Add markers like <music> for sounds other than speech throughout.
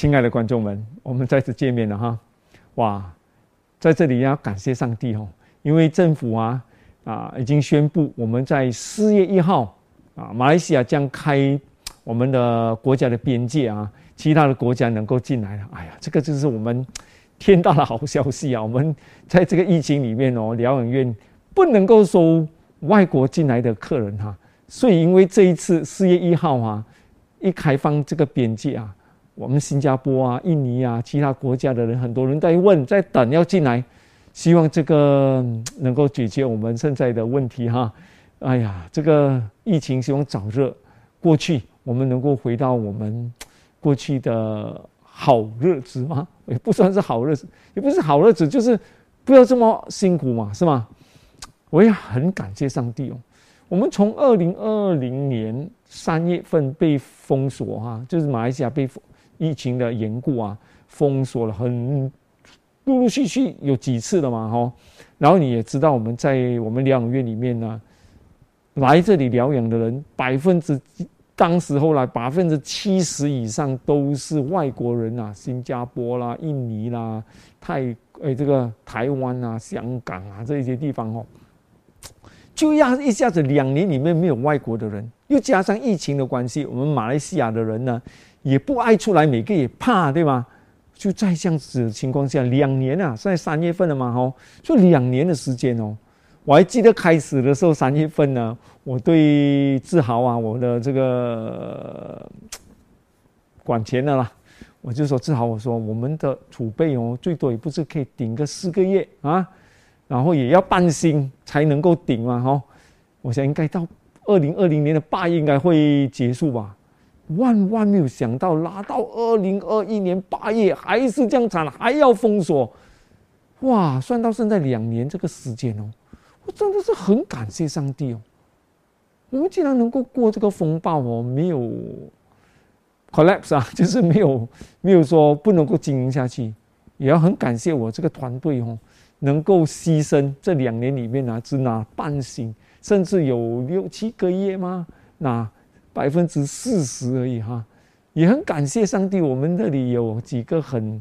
亲爱的观众们，我们再次见面了哈！哇，在这里要感谢上帝哦，因为政府啊啊已经宣布，我们在四月一号啊，马来西亚将开我们的国家的边界啊，其他的国家能够进来了。哎呀，这个就是我们天大的好消息啊！我们在这个疫情里面哦，疗养院不能够收外国进来的客人哈，所以因为这一次四月一号啊，一开放这个边界啊。我们新加坡啊、印尼啊、其他国家的人，很多人在问、在等要进来，希望这个能够解决我们现在的问题哈。哎呀，这个疫情希望早日过去，我们能够回到我们过去的好日子吗？也不算是好日子，也不是好日子，就是不要这么辛苦嘛，是吗？我也很感谢上帝哦。我们从二零二零年三月份被封锁哈，就是马来西亚被封。疫情的缘故啊，封锁了很陆陆续续有几次了嘛，哈。然后你也知道，我们在我们疗养院里面呢，来这里疗养的人，百分之当时后来百分之七十以上都是外国人啊，新加坡啦、印尼啦、泰诶这个台湾啊、香港啊这些地方哦，就要一下子两年里面没有外国的人，又加上疫情的关系，我们马来西亚的人呢。也不爱出来，每个也怕，对吗？就在这样子的情况下，两年啊，现在三月份了嘛，吼，就两年的时间哦。我还记得开始的时候，三月份呢，我对志豪啊，我的这个管钱的啦，我就说志豪，我说我们的储备哦，最多也不是可以顶个四个月啊，然后也要半薪才能够顶嘛，吼。我想应该到二零二零年的八月应该会结束吧。万万没有想到，拉到二零二一年八月还是这样惨，还要封锁。哇，算到现在两年这个时间哦，我真的是很感谢上帝哦。我们竟然能够过这个风暴哦，没有 collapse 啊，<laughs> 就是没有没有说不能够经营下去。也要很感谢我这个团队哦，能够牺牲这两年里面呢，只拿半薪，甚至有六七个月吗？那。百分之四十而已哈，也很感谢上帝。我们这里有几个很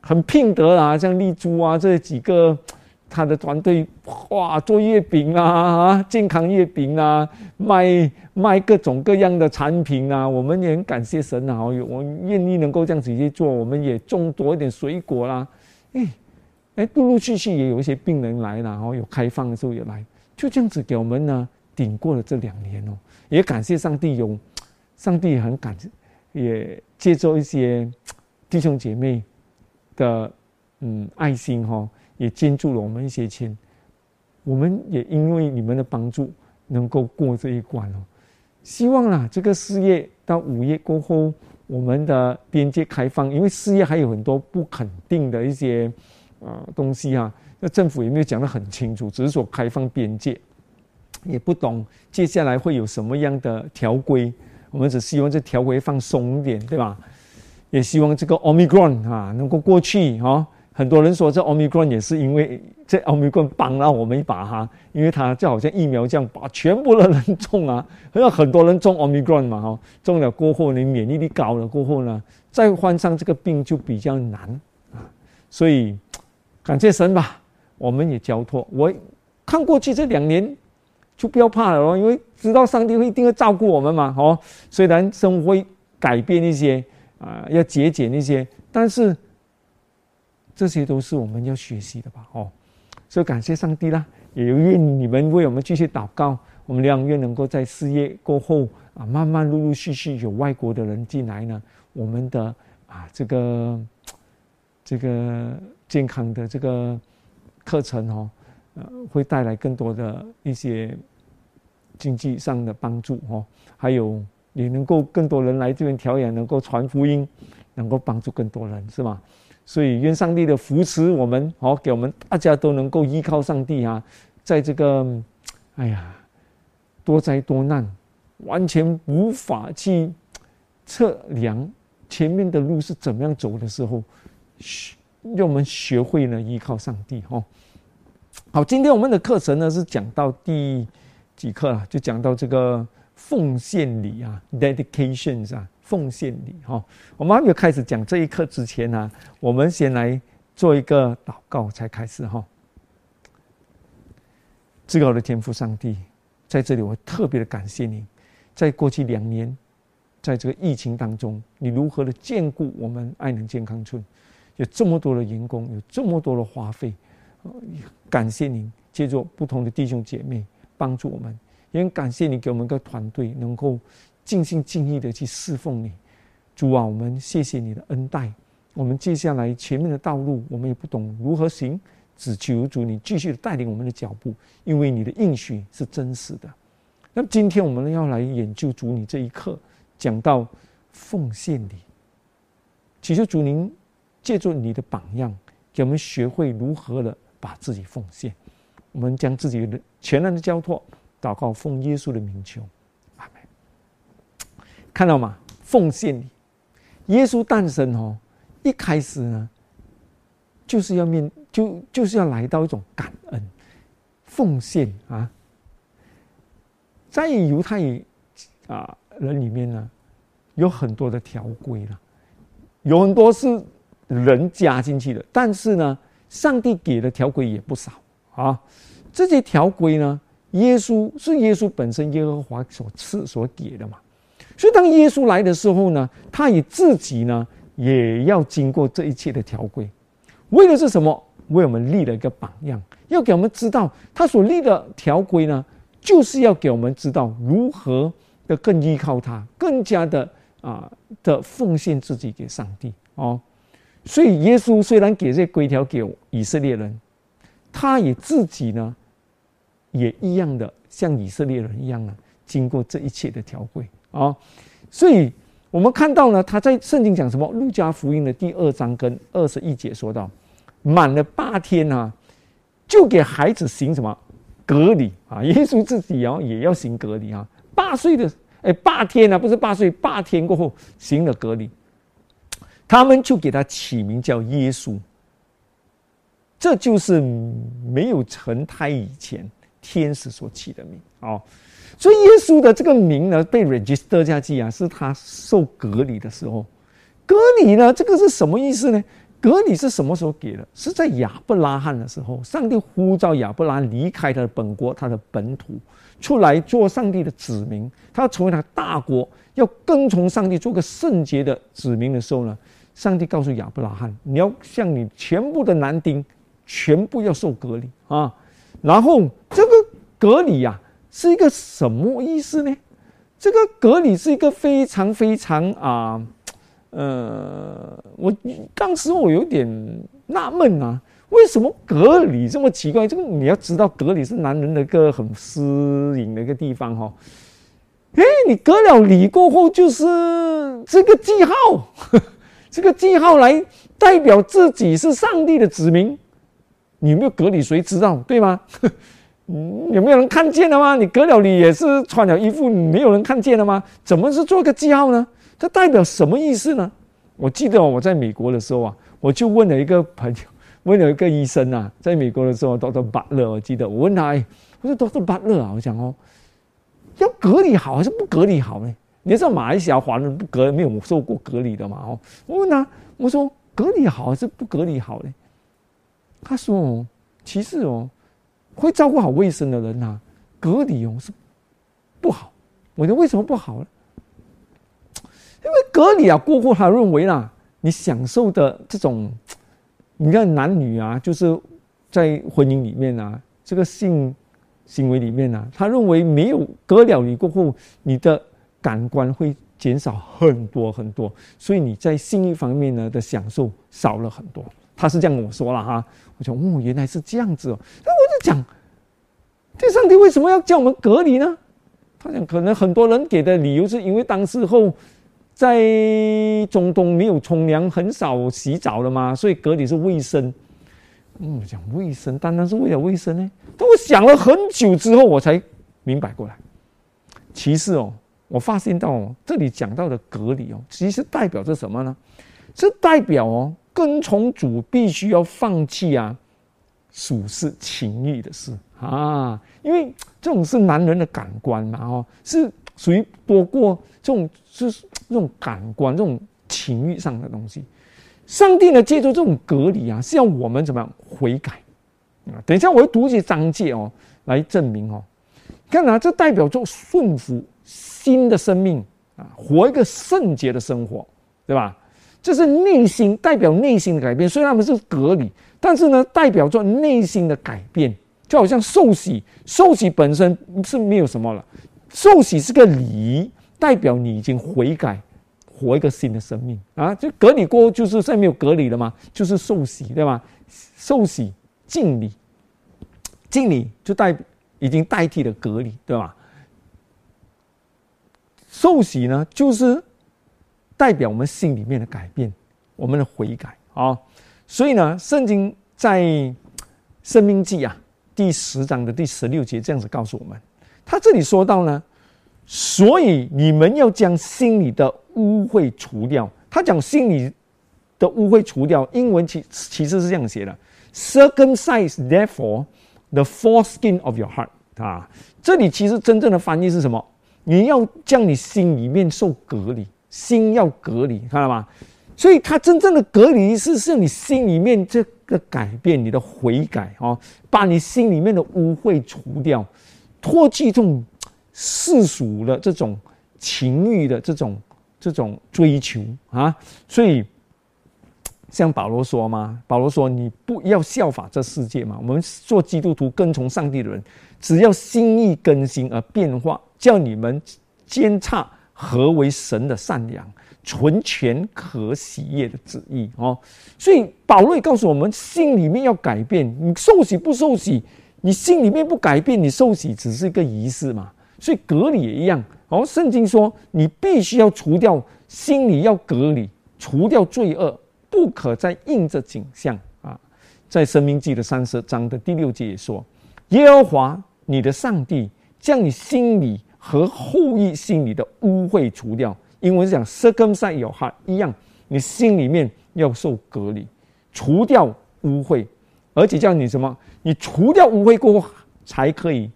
很拼得啊，像丽珠啊这几个，他的团队哇做月饼啊，健康月饼啊，卖卖各种各样的产品啊。我们也很感谢神啊，我愿意能够这样子去做。我们也种多一点水果啦，哎哎，陆陆续续也有一些病人来了，然后有开放的时候也来，就这样子给我们呢顶过了这两年哦。也感谢上帝，有上帝很感，也借助一些弟兄姐妹的嗯爱心哈，也捐助了我们一些钱。我们也因为你们的帮助，能够过这一关哦。希望啊，这个四月到五月过后，我们的边界开放，因为四月还有很多不肯定的一些啊东西啊，那政府也没有讲得很清楚，只是说开放边界。也不懂接下来会有什么样的条规，我们只希望这条规放松一点，对吧？也希望这个 Omicron 啊能够过去哈。很多人说这 Omicron 也是因为这 Omicron 帮了我们一把哈，因为它就好像疫苗这样把全部的人中啊，好像很多人中 Omicron 嘛哈，中了过后你免疫力高了过后呢，再患上这个病就比较难啊。所以感谢神吧，我们也交托。我看过去这两年。就不要怕了哦，因为知道上帝会一定会照顾我们嘛。哦，虽然生活会改变一些啊，要节俭一些，但是这些都是我们要学习的吧。哦，所以感谢上帝啦，也愿你们为我们继续祷告，我们两愿能够在事业过后啊，慢慢陆陆续续有外国的人进来呢，我们的啊这个这个健康的这个课程哦。呃，会带来更多的一些经济上的帮助哦，还有也能够更多人来这边调养，能够传福音，能够帮助更多人，是吗？所以愿上帝的扶持我们，好给我们大家都能够依靠上帝啊，在这个哎呀多灾多难，完全无法去测量前面的路是怎么样走的时候，学让我们学会了依靠上帝哈。好，今天我们的课程呢是讲到第几课了？就讲到这个奉献礼啊，dedications 啊，奉献礼哈。我们还没有开始讲这一课之前呢，我们先来做一个祷告，才开始哈。至高的天父上帝，在这里我特别的感谢你，在过去两年，在这个疫情当中，你如何的兼顾我们爱能健康村，有这么多的员工，有这么多的花费，感谢您借助不同的弟兄姐妹帮助我们，也很感谢你给我们个团队，能够尽心尽力的去侍奉你。主啊，我们谢谢你的恩待。我们接下来前面的道路，我们也不懂如何行。只求主你继续的带领我们的脚步，因为你的应许是真实的。那么今天我们要来研究主你这一刻，讲到奉献礼，祈求主您借助你的榜样，给我们学会如何的把自己奉献。我们将自己的全然的交托，祷告奉耶稣的名求，阿门。看到吗？奉献礼，耶稣诞生哦，一开始呢，就是要面。就就是要来到一种感恩、奉献啊，在犹太啊人里面呢，有很多的条规了，有很多是人加进去的，但是呢，上帝给的条规也不少啊。这些条规呢，耶稣是耶稣本身耶和华所赐所给的嘛，所以当耶稣来的时候呢，他也自己呢也要经过这一切的条规，为的是什么？为我们立了一个榜样，要给我们知道他所立的条规呢，就是要给我们知道如何的更依靠他，更加的啊的奉献自己给上帝哦。所以耶稣虽然给这些规条给以色列人，他也自己呢也一样的像以色列人一样呢，经过这一切的条规啊。所以我们看到呢，他在圣经讲什么？路加福音的第二章跟二十一节说到。满了八天啊，就给孩子行什么隔离啊？<laughs> 耶稣自己哦也要行隔离啊。八岁的哎，八天啊，不是八岁，八天过后行了隔离，他们就给他起名叫耶稣。这就是没有成胎以前天使所起的名哦。所以耶稣的这个名呢，被 register 下去啊，是他受隔离的时候。隔离呢，这个是什么意思呢？隔离是什么时候给的？是在亚伯拉罕的时候，上帝呼召亚伯拉离开他的本国、他的本土，出来做上帝的子民。他要成为他大国，要跟从上帝做个圣洁的子民的时候呢，上帝告诉亚伯拉罕：你要向你全部的男丁，全部要受隔离啊。然后这个隔离呀，是一个什么意思呢？这个隔离是一个非常非常啊。呃，我当时我有点纳闷啊，为什么隔离这么奇怪？这个你要知道，隔离是男人的一个很私隐的一个地方哈。哎，你隔了礼过后，就是这个记号，<laughs> 这个记号来代表自己是上帝的子民。你有没有隔离？谁知道对吗？<laughs> 有没有人看见了吗？你隔了你也是穿了衣服，没有人看见了吗？怎么是做个记号呢？这代表什么意思呢？我记得我在美国的时候啊，我就问了一个朋友，<laughs> 问了一个医生啊，在美国的时候，Doctor Butler，我记得我问他，哎，我说 Doctor Butler 啊，我讲哦，要隔离好还是不隔离好呢？你知道马来西亚华人不隔没有受过隔离的嘛？哦，我问他，我说隔离好还是不隔离好呢？他说哦，其实哦，会照顾好卫生的人呐，隔离哦是不好。我说为什么不好呢？因为隔离啊，过后他认为啦，你享受的这种，你看男女啊，就是在婚姻里面啊，这个性行为里面啊，他认为没有隔了你过后，你的感官会减少很多很多，所以你在性欲方面呢的享受少了很多。他是这样跟我说了哈，我讲哦，原来是这样子哦，那我就讲，这上帝为什么要叫我们隔离呢？他讲可能很多人给的理由是因为当时候。在中东没有冲凉，很少洗澡了嘛，所以隔离是卫生。嗯，讲卫生，单单是为了卫生呢？但我想了很久之后，我才明白过来。其实哦，我发现到哦，这里讲到的隔离哦，其实代表着什么呢？是代表哦，跟从主必须要放弃啊，属是情欲的事啊，因为这种是男人的感官嘛，哦，是属于多过这种是。这种感官、这种情欲上的东西。上帝呢，借助这种隔离啊，是要我们怎么样悔改啊？等一下我会读一些章节哦，来证明哦。看啊，这代表着顺服新的生命啊，活一个圣洁的生活，对吧？这是内心代表内心的改变。虽然他们是隔离，但是呢，代表着内心的改变，就好像受洗，受洗本身是没有什么了，受洗是个礼仪，代表你已经悔改。活一个新的生命啊！就隔离过后，就是现在没有隔离了嘛，就是受洗，对吧？受洗敬礼，敬礼就代已经代替了隔离，对吧？受洗呢，就是代表我们心里面的改变，我们的悔改啊。所以呢，圣经在《生命记》啊第十章的第十六节这样子告诉我们，他这里说到呢，所以你们要将心里的。污秽除掉，他讲心里的污秽除掉。英文其其实是这样写的：circumcise therefore the foreskin of your heart。啊，这里其实真正的翻译是什么？你要将你心里面受隔离，心要隔离，看到吗？所以他真正的隔离是是你心里面这个改变，你的悔改哦，把你心里面的污秽除掉，脱去这种世俗的这种情欲的这种。这种追求啊，所以像保罗说嘛，保罗说你不要效法这世界嘛。我们做基督徒跟从上帝的人，只要心意更新而变化，叫你们监察何为神的善良、纯全可喜悦的旨意哦。所以保罗也告诉我们，心里面要改变。你受洗不受洗，你心里面不改变，你受洗只是一个仪式嘛。所以隔离也一样。哦，圣经说，你必须要除掉心里要隔离，除掉罪恶，不可再应着景象啊。在生命记的三十章的第六节也说，耶和华你的上帝将你心里和后裔心里的污秽除掉。英文是讲 circumcise your heart 一样，你心里面要受隔离，除掉污秽，而且叫你什么？你除掉污秽过后，才可以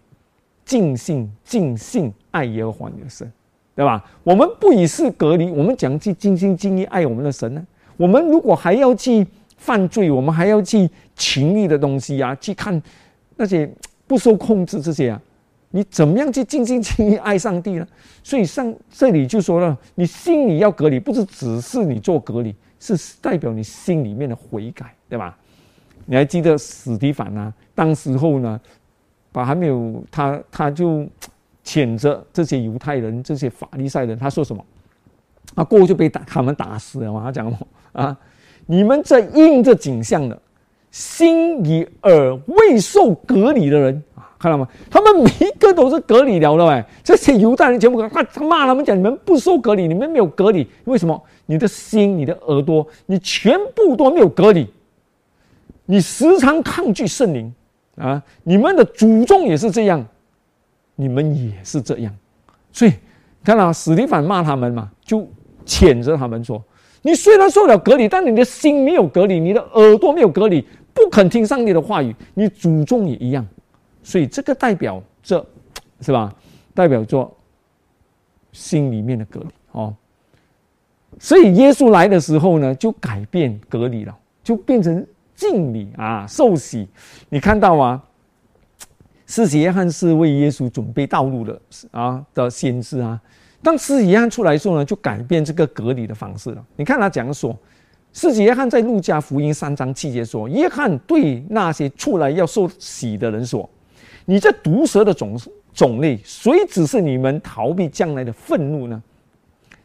尽兴尽兴。爱耶和华你的神，对吧？我们不以是隔离，我们讲去尽心尽意爱我们的神呢？我们如果还要去犯罪，我们还要去情欲的东西啊，去看那些不受控制这些啊，你怎么样去尽心尽意爱上帝呢？所以上这里就说了，你心里要隔离，不是只是你做隔离，是代表你心里面的悔改，对吧？你还记得史蒂凡啊？当时候呢，把还没有他，他就。谴责这些犹太人、这些法利赛人，他说什么？啊，过后就被打，他们打死了嘛。他讲什么啊？你们这应着景象的，心与耳未受隔离的人啊，看到吗？他们每一个都是隔离了的哎。这些犹太人全部他他骂他们讲，你们不受隔离，你们没有隔离，为什么？你的心、你的耳朵，你全部都没有隔离，你时常抗拒圣灵啊！你们的祖宗也是这样。你们也是这样，所以看到史蒂凡骂他们嘛，就谴责他们说：“你虽然受了隔离，但你的心没有隔离，你的耳朵没有隔离，不肯听上帝的话语，你祖宗也一样。”所以这个代表这，是吧？代表着心里面的隔离哦。所以耶稣来的时候呢，就改变隔离了，就变成敬礼啊，受洗。你看到吗？施洗约翰是为耶稣准备道路的啊的先知啊，当施洗约翰出来时候呢，就改变这个隔离的方式了。你看他讲说，施洗约翰在路加福音三章七节说，约翰对那些出来要受洗的人说：“你这毒蛇的种种类，谁只是你们逃避将来的愤怒呢？”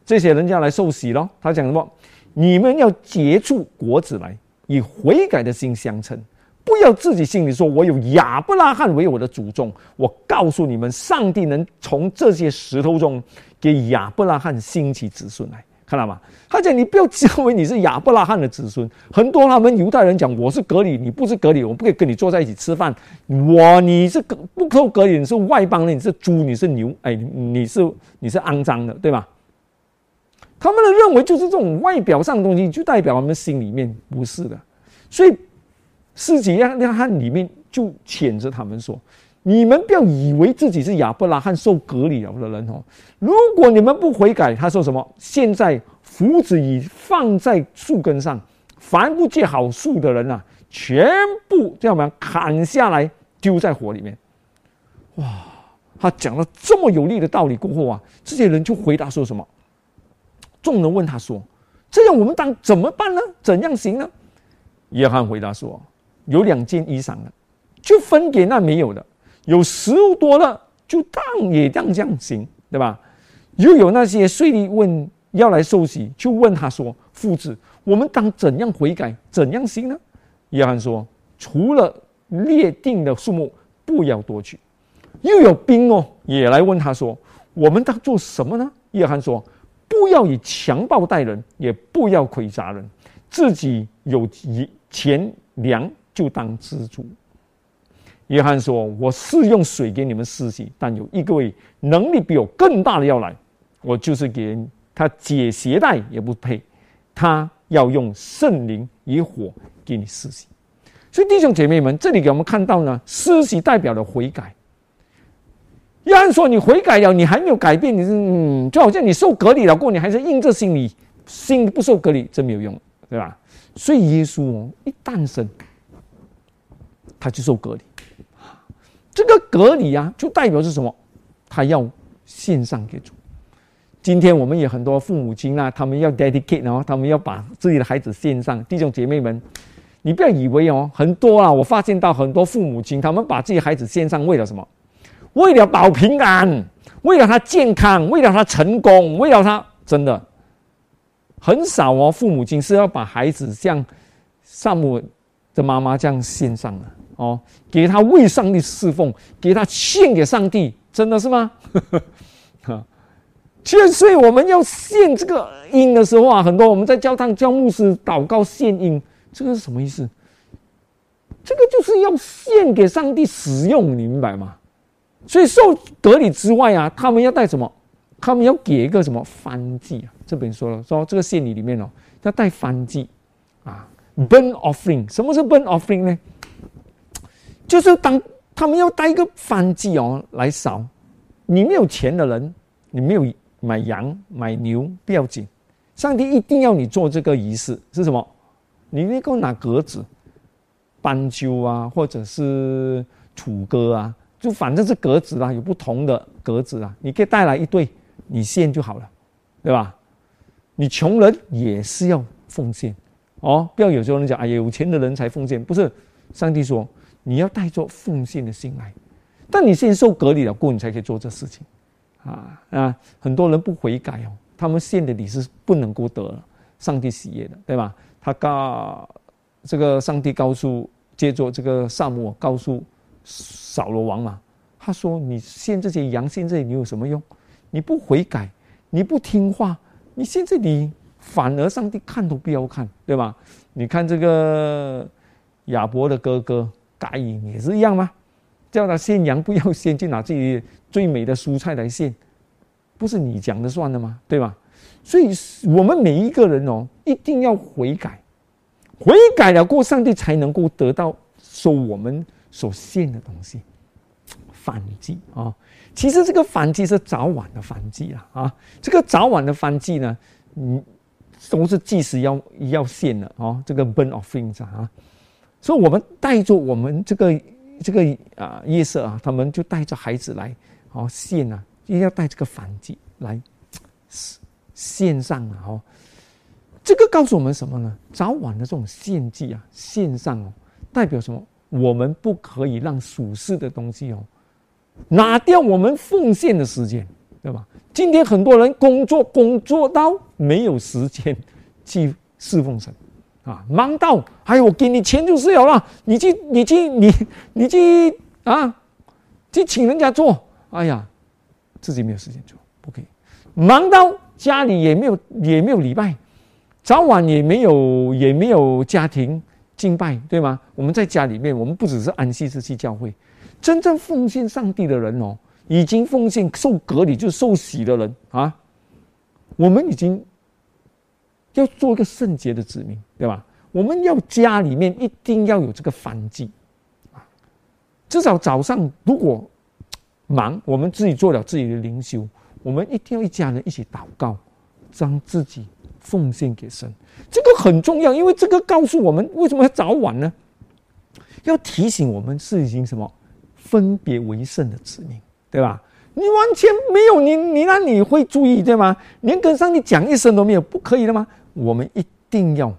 这些人要来受洗咯。他讲什么？你们要结出果子来，以悔改的心相称。不要自己心里说，我有亚伯拉罕为我的祖宗。我告诉你们，上帝能从这些石头中给亚伯拉罕兴起子孙来，看到吗？他讲你不要认为你是亚伯拉罕的子孙。<laughs> 很多他们犹太人讲我是隔离，你不是隔离，我不可以跟你坐在一起吃饭。我你是隔不受隔离，你是外邦人，你是猪，你是牛，哎，你是你是肮脏的，对吧？他们的认为就是这种外表上的东西，就代表他们心里面不是的，所以。四节约翰里面就谴责他们说：“你们不要以为自己是亚伯拉罕受隔离了的人哦。如果你们不悔改，他说什么？现在斧子已放在树根上，凡不结好树的人啊，全部叫什么？砍下来丢在火里面。哇！他讲了这么有力的道理过后啊，这些人就回答说什么？众人问他说：“这样我们当怎么办呢？怎样行呢？”约翰回答说：“有两件衣裳了，就分给那没有的；有食物多了，就当也当这样行，对吧？又有那些税吏问要来受洗，就问他说：‘父子，我们当怎样悔改，怎样行呢？’约翰说：‘除了列定的数目，不要多取。’又有兵哦，也来问他说：‘我们当做什么呢？’约翰说：‘不要以强暴待人，也不要亏砸人，自己有。’钱粮就当知足。约翰说：“我是用水给你们施洗，但有一个位能力比我更大的要来，我就是给他解鞋带也不配。他要用圣灵与火给你施洗。所以弟兄姐妹们，这里给我们看到呢，施洗代表了悔改。约翰说：你悔改了，你还没有改变，你是，就好像你受隔离了过，你还是硬着心里心不受隔离，真没有用，对吧？”所以耶稣哦，一诞生，他就受隔离。这个隔离啊，就代表是什么？他要献上给主。今天我们也很多父母亲啊，他们要 dedicate 哦，他们要把自己的孩子献上。弟兄姐妹们，你不要以为哦，很多啊，我发现到很多父母亲，他们把自己孩子献上，为了什么？为了保平安，为了他健康，为了他成功，为了他真的。很少哦，父母亲是要把孩子像萨姆的妈妈这样献上的哦，给他为上帝侍奉，给他献给上帝，真的是吗？哈，<laughs> 千岁我们要献这个音的时候啊，很多我们在教堂教牧师祷告献音，这个是什么意思？这个就是要献给上帝使用，你明白吗？所以受隔离之外啊，他们要带什么？他们要给一个什么翻祭啊？这边说了，说这个献礼里面哦，要带翻祭啊，burn offering。什么是 burn offering 呢？就是当他们要带一个翻祭哦来烧。你没有钱的人，你没有买羊买牛不要紧，上帝一定要你做这个仪式是什么？你能够拿格子、斑鸠啊，或者是土鸽啊，就反正是格子啦，有不同的格子啊，你可以带来一对，你献就好了，对吧？你穷人也是要奉献，哦，不要有时候人讲，哎呀，有钱的人才奉献，不是？上帝说你要带着奉献的心来，但你先受隔离了过，你才可以做这事情，啊啊！很多人不悔改哦，他们献的礼是不能够得上帝喜悦的，对吧？他告这个上帝告诉，接着这个萨摩告诉扫罗王嘛，他说你献这些羊献这些，你有什么用？你不悔改，你不听话。你现在你反而上帝看都不要看，对吧？你看这个亚伯的哥哥该隐也是一样吗？叫他献羊不要献，就拿自己最美的蔬菜来献，不是你讲的算的吗？对吧？所以我们每一个人哦，一定要悔改，悔改了过，上帝才能够得到收我们所献的东西，反击啊！其实这个反击是早晚的反击了啊！这个早晚的反击呢，嗯，都是即时要要献的哦。这个 burn of things 啊，所以我们带着我们这个这个啊夜色啊，他们就带着孩子来哦献啊，一定要带这个反击来献上啊哦。这个告诉我们什么呢？早晚的这种献祭啊，献上哦，代表什么？我们不可以让属世的东西哦。拿掉我们奉献的时间，对吧？今天很多人工作工作到没有时间去侍奉神，啊，忙到哎，我给你钱就是有了，你去你去你你去啊，去请人家做，哎呀，自己没有时间做，不可以。忙到家里也没有也没有礼拜，早晚也没有也没有家庭敬拜，对吗？我们在家里面，我们不只是安息日去教会。真正奉献上帝的人哦，已经奉献受隔离就受洗的人啊，我们已经要做一个圣洁的子民，对吧？我们要家里面一定要有这个反击啊，至少早上如果忙，我们自己做了自己的灵修，我们一定要一家人一起祷告，将自己奉献给神。这个很重要，因为这个告诉我们为什么要早晚呢？要提醒我们是已经什么分别为圣的子民，对吧？你完全没有你，你那你会注意对吗？连跟上帝讲一声都没有，不可以的吗？我们一定要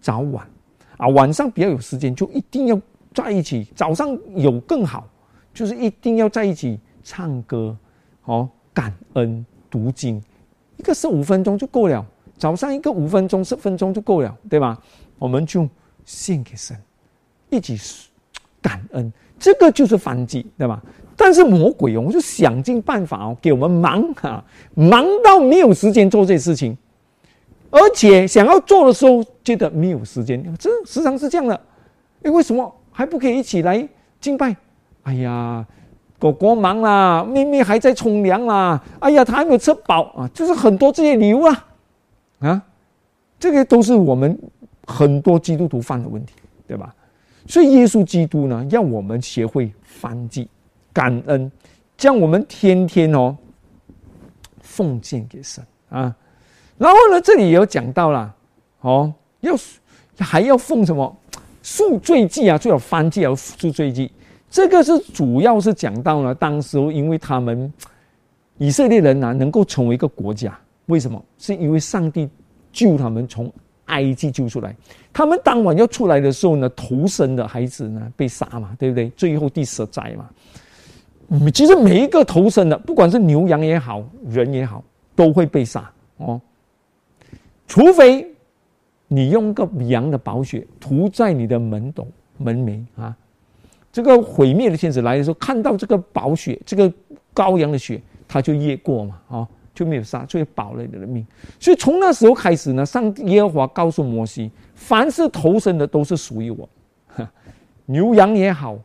早晚啊，晚上比较有时间，就一定要在一起。早上有更好，就是一定要在一起唱歌，哦，感恩读经，一个是五分钟就够了。早上一个五分钟、十分钟就够了，对吧？我们就献给神，一起感恩，这个就是反击，对吧？但是魔鬼哦，就想尽办法哦，给我们忙啊，忙到没有时间做这些事情，而且想要做的时候，觉得没有时间，这时常是这样的。哎，为什么还不可以一起来敬拜？哎呀，狗狗忙啦，妹妹还在冲凉啦，哎呀，他还没有吃饱啊，就是很多这些理由啊。啊，这个都是我们很多基督徒犯的问题，对吧？所以耶稣基督呢，要我们学会反击、感恩，将我们天天哦奉献给神啊。然后呢，这里也有讲到了哦，要还要奉什么赎罪祭啊？最好翻祭要赎罪祭。这个是主要是讲到了当时因为他们以色列人呢，能够成为一个国家。为什么？是因为上帝救他们从埃及救出来。他们当晚要出来的时候呢，头生的孩子呢被杀嘛，对不对？最后第十灾嘛。其实每一个头生的，不管是牛羊也好，人也好，都会被杀哦。除非你用个羊的宝血涂在你的门斗、门楣啊。这个毁灭的天使来的时候，看到这个宝血，这个羔羊的血，他就越过嘛，啊。就没有杀，就保了你的命。所以从那时候开始呢，上帝耶和华告诉摩西：凡是投生的都是属于我，<laughs> 牛羊也好，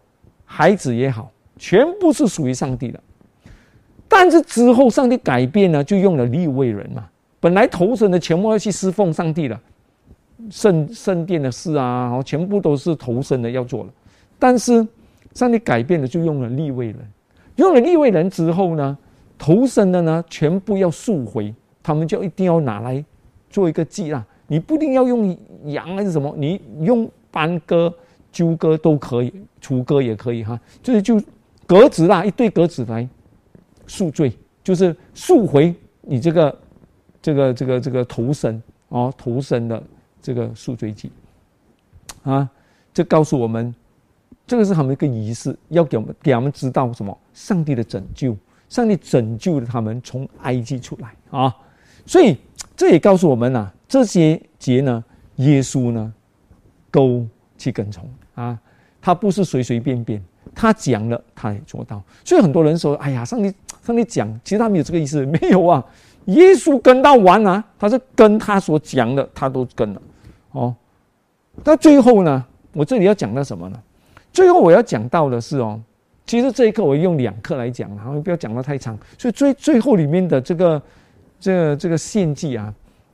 孩子也好，全部是属于上帝的。但是之后上帝改变呢，就用了立位人嘛。本来投生的全部要去侍奉上帝了，圣圣殿的事啊，全部都是投生的要做了。但是上帝改变了，就用了立位人。用了立位人之后呢？投生的呢，全部要赎回，他们就一定要拿来做一个祭啦。你不一定要用羊还是什么，你用斑鸽、鸠鸽都可以，雏鸽也可以哈。就是就格子啦，一对格子来赎罪，就是赎回你这个这个这个这个投生哦，投生的这个赎罪祭啊。这告诉我们，这个是他们一个仪式，要给我们给他们知道什么？上帝的拯救。上帝拯救了他们从埃及出来啊，所以这也告诉我们呐，这些节呢，耶稣呢都去跟从啊，他不是随随便便，他讲了他也做到。所以很多人说：“哎呀，上帝上帝讲，其实他没有这个意思，没有啊。”耶稣跟到完啊，他是跟他所讲的，他都跟了哦。到最后呢，我这里要讲到什么呢？最后我要讲到的是哦。其实这一课我用两课来讲，然后不要讲的太长。所以最最后里面的这个这这个献祭啊，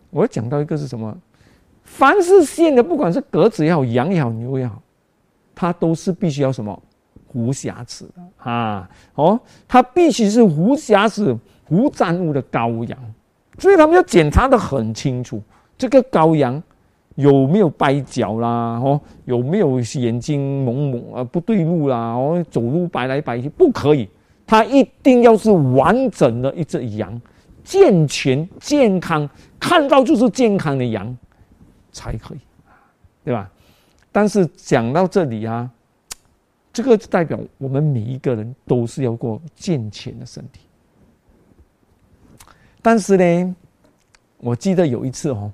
我要讲到一个是什么？凡是献的，不管是鸽子也好，羊也好，牛也好，它都是必须要什么无瑕疵的啊！哦，它必须是无瑕疵、无沾污的羔羊，所以他们要检查的很清楚，这个羔羊。有没有掰脚啦？哦，有没有眼睛蒙蒙啊？不对路啦？哦，走路摆来摆去，不可以。它一定要是完整的一只羊，健全、健康，看到就是健康的羊才可以，对吧？但是讲到这里啊，这个代表我们每一个人都是要过健全的身体。但是呢，我记得有一次哦。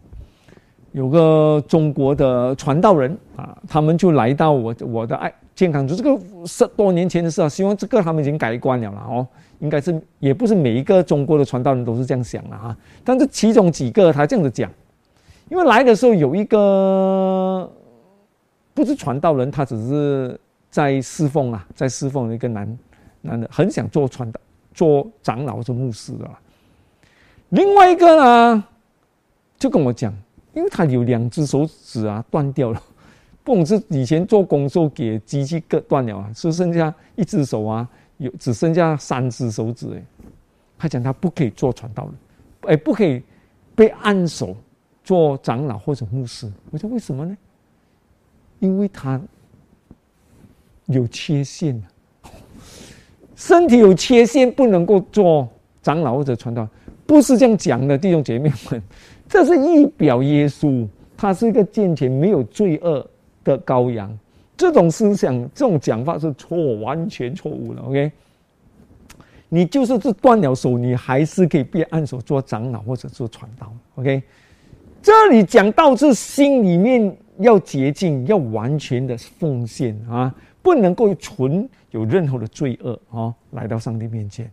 有个中国的传道人啊，他们就来到我我的爱健康组，这个十多年前的事啊，希望这个他们已经改观了了哦，应该是也不是每一个中国的传道人都是这样想的哈，但是其中几个他这样子讲，因为来的时候有一个不是传道人，他只是在侍奉啊，在侍奉一个男男的，很想做传道、做长老、做牧师的，另外一个呢，就跟我讲。因为他有两只手指啊断掉了，<laughs> 不懂是以前做工时候给机器割断了啊，只剩下一只手啊，有只剩下三只手指哎。他讲他不可以做传道人，哎，不可以被按手做长老或者牧师。我说为什么呢？因为他有缺陷 <laughs> 身体有缺陷不能够做长老或者传道，不是这样讲的，弟兄姐妹们，<laughs> 这是一表耶稣，他是一个健全没有罪恶的羔羊。这种思想、这种讲法是错，完全错误的。OK，你就是这断了手，你还是可以被按手做长老或者做传道。OK，这里讲到这心里面要洁净，要完全的奉献啊。不能够存有任何的罪恶啊，来到上帝面前，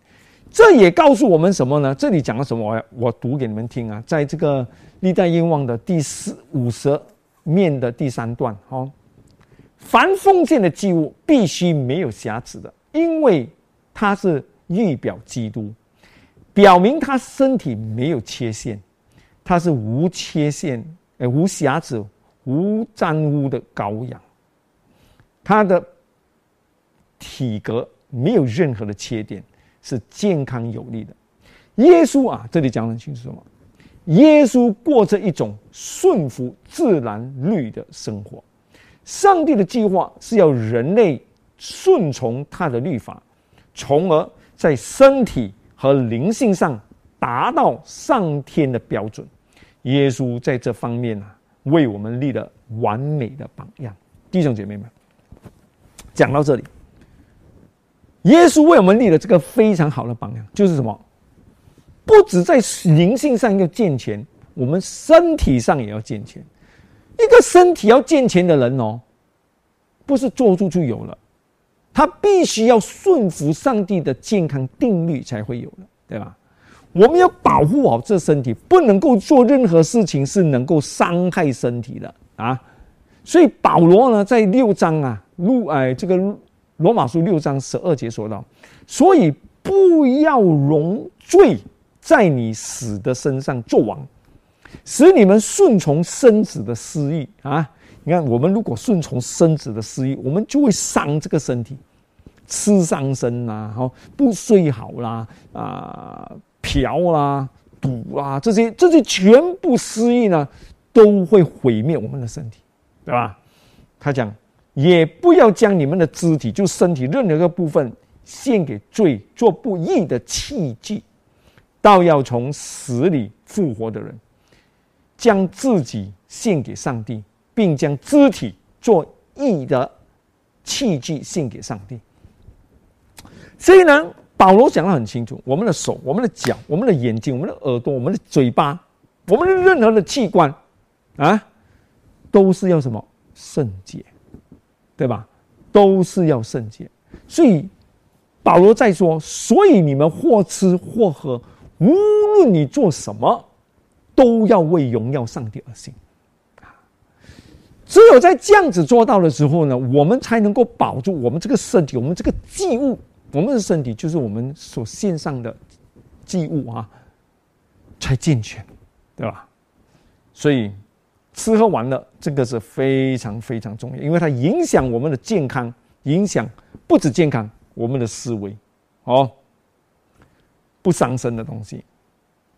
这也告诉我们什么呢？这里讲了什么？我我读给你们听啊，在这个历代愿望的第四五十面的第三段，哈，凡奉献的祭物必须没有瑕疵的，因为它是预表基督，表明他身体没有缺陷，他是无缺陷、呃无瑕疵、无沾污的羔羊，他的。体格没有任何的缺点，是健康有力的。耶稣啊，这里讲很清楚什么？耶稣过着一种顺服自然律的生活。上帝的计划是要人类顺从他的律法，从而在身体和灵性上达到上天的标准。耶稣在这方面啊，为我们立了完美的榜样。弟兄姐妹们，讲到这里。耶稣为我们立了这个非常好的榜样，就是什么？不止在灵性上要健全，我们身体上也要健全。一个身体要健全的人哦，不是做出就有了，他必须要顺服上帝的健康定律才会有的，对吧？我们要保护好这身体，不能够做任何事情是能够伤害身体的啊。所以保罗呢，在六章啊，路哎这个。罗马书六章十二节说到：“所以不要容罪在你死的身上作王，使你们顺从身子的私欲啊！你看，我们如果顺从身子的私欲，我们就会伤这个身体，吃伤身呐，好不睡好啦，啊，嫖啦，赌啦，这些这些全部私欲呢，都会毁灭我们的身体，对吧？”他讲。也不要将你们的肢体，就身体任何一个部分，献给罪做不义的器具，倒要从死里复活的人，将自己献给上帝，并将肢体做义的器具献给上帝。所以呢，保罗讲的很清楚：我们的手、我们的脚、我们的眼睛、我们的耳朵、我们的嘴巴、我们的任何的器官，啊，都是要什么圣洁。对吧？都是要圣洁，所以保罗在说：所以你们或吃或喝，无论你做什么，都要为荣耀上帝而行。只有在这样子做到的时候呢，我们才能够保住我们这个身体，我们这个祭物，我们的身体就是我们所献上的祭物啊，才健全，对吧？所以。吃喝玩乐，这个是非常非常重要，因为它影响我们的健康，影响不止健康，我们的思维，哦，不伤身的东西，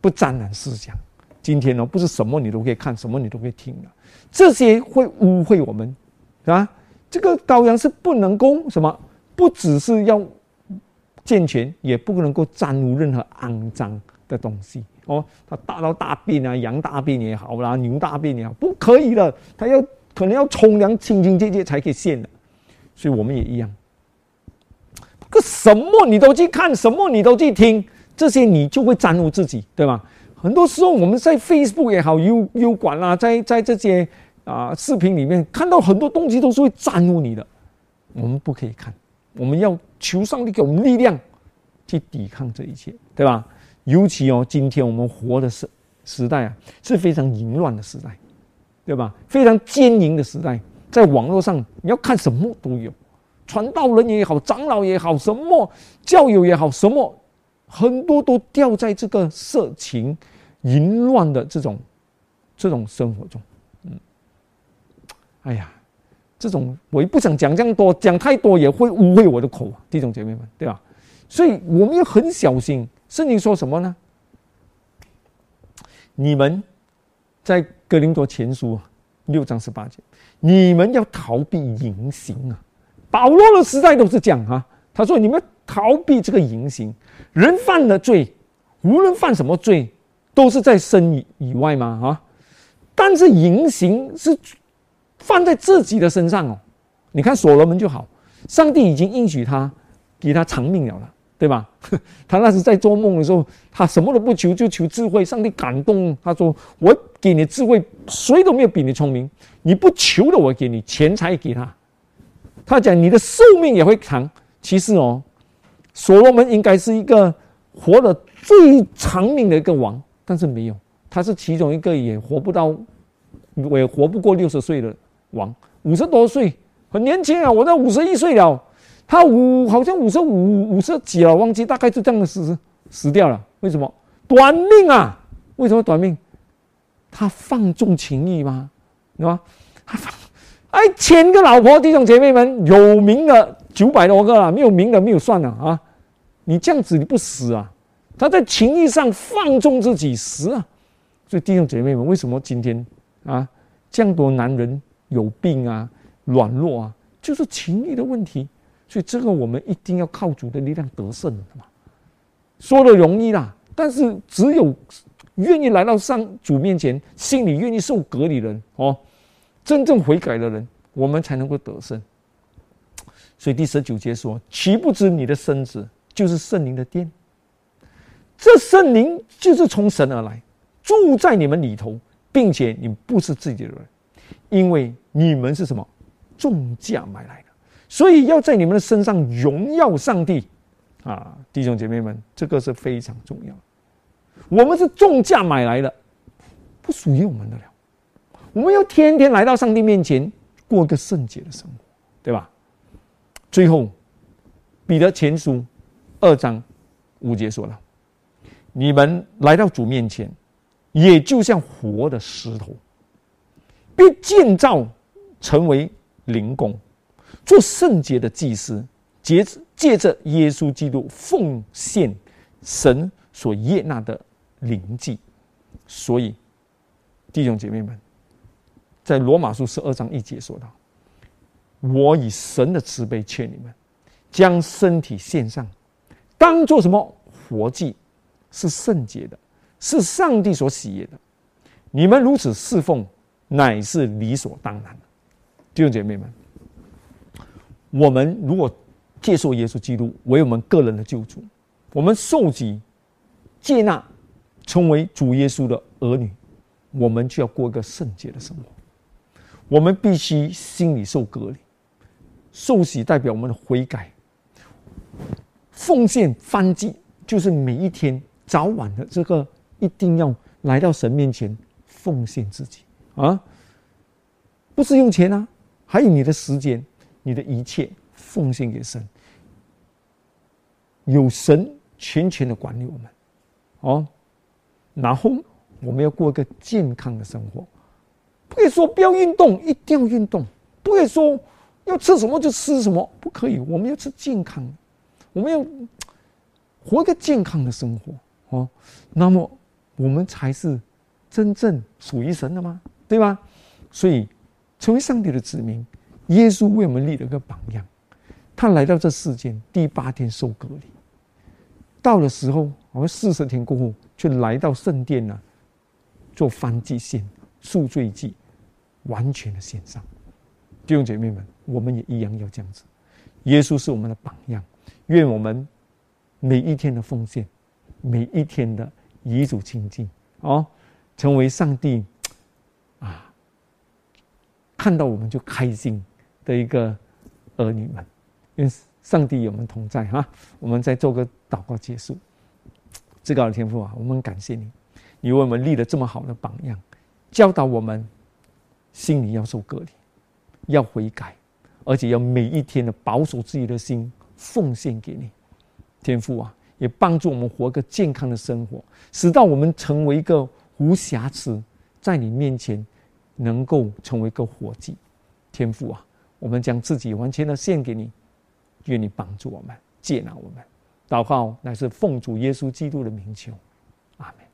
不沾染思想。今天呢，不是什么你都可以看，什么你都可以听的，这些会污秽我们，是吧？这个羔羊是不能够什么，不只是要健全，也不能够沾污任何肮脏的东西。哦，他大到大便啊，羊大便也好啦，牛大便也好，不可以的，他要可能要冲凉清清洁洁才可以献的，所以我们也一样。个什么你都去看，什么你都去听，这些你就会沾污自己，对吗？很多时候我们在 Facebook 也好，U U 管啦，在在这些啊视频里面看到很多东西都是会沾污你的，我们不可以看，我们要求上帝给我们力量去抵抗这一切，对吧？尤其哦，今天我们活的时时代啊，是非常淫乱的时代，对吧？非常奸淫的时代，在网络上你要看什么都有，传道人也好，长老也好，什么教友也好，什么很多都掉在这个色情淫乱的这种这种生活中。嗯，哎呀，这种我也不想讲这样多，讲太多也会污秽我的口，弟兄姐妹们，对吧？所以我们要很小心。圣经说什么呢？你们在格林多前书六章十八节，你们要逃避淫行啊！保罗的时代都是讲啊，他说你们逃避这个淫行，人犯了罪，无论犯什么罪，都是在身以以外吗？啊！但是淫行是放在自己的身上哦。你看所罗门就好，上帝已经应许他，给他长命了了。对吧？<laughs> 他那时在做梦的时候，他什么都不求，就求智慧。上帝感动他说：“我给你智慧，谁都没有比你聪明。你不求的，我给你钱财给他。”他讲：“你的寿命也会长。”其实哦，所罗门应该是一个活得最长命的一个王，但是没有，他是其中一个也活不到，也活不过六十岁的王。五十多岁，很年轻啊！我都五十一岁了。他五好像五十五五十几了，忘记大概就这样的死死掉了。为什么短命啊？为什么短命？他放纵情欲吗？对吧？他放哎，千个老婆，弟兄姐妹们，有名的九百多个了，没有名的没有算了啊！你这样子你不死啊？他在情欲上放纵自己死啊！所以弟兄姐妹们，为什么今天啊，这样多男人有病啊、软弱啊，就是情欲的问题。所以这个我们一定要靠主的力量得胜的嘛，说的容易啦，但是只有愿意来到上主面前，心里愿意受隔离的人哦，真正悔改的人，我们才能够得胜。所以第十九节说：“岂不知你的身子就是圣灵的殿？这圣灵就是从神而来，住在你们里头，并且你不是自己的人，因为你们是什么？重价买来的。”所以要在你们的身上荣耀上帝，啊，弟兄姐妹们，这个是非常重要。我们是重价买来的，不属于我们的了。我们要天天来到上帝面前，过一个圣洁的生活，对吧？最后，彼得前书二章五节说了：“你们来到主面前，也就像活的石头，被建造成为灵宫。”做圣洁的祭司，借借着耶稣基督奉献神所悦纳的灵祭，所以弟兄姐妹们，在罗马书十二章一节说道：“我以神的慈悲劝你们，将身体献上，当做什么活祭，是圣洁的，是上帝所喜悦的。你们如此侍奉，乃是理所当然的。”弟兄姐妹们。我们如果接受耶稣基督为我们个人的救主，我们受洗接纳成为主耶稣的儿女，我们就要过一个圣洁的生活。我们必须心里受隔离，受洗代表我们的悔改，奉献翻祭，就是每一天早晚的这个一定要来到神面前奉献自己啊！不是用钱啊，还有你的时间。你的一切奉献给神，有神全权的管理我们，哦，然后我们要过一个健康的生活，不可以说不要运动，一定要运动；不可以说要吃什么就吃什么，不可以。我们要吃健康，我们要活一个健康的生活，哦，那么我们才是真正属于神的吗？对吧？所以成为上帝的子民。耶稣为我们立了个榜样，他来到这世间第八天受隔离，到了时候，我们四十天过后，却来到圣殿呢，做翻祭献、赎罪祭，完全的献上。弟兄姐妹们，我们也一样要这样子。耶稣是我们的榜样，愿我们每一天的奉献，每一天的遗嘱清净，哦，成为上帝啊，看到我们就开心。的一个儿女们，因为上帝与我们同在哈，我们再做个祷告结束。至高的天父啊，我们感谢你，你为我们立了这么好的榜样，教导我们心里要受隔离，要悔改，而且要每一天的保守自己的心，奉献给你。天父啊，也帮助我们活个健康的生活，使到我们成为一个无瑕疵，在你面前能够成为一个活祭。天父啊。我们将自己完全的献给你，愿你帮助我们，接纳我们。祷告乃是奉主耶稣基督的名求。阿门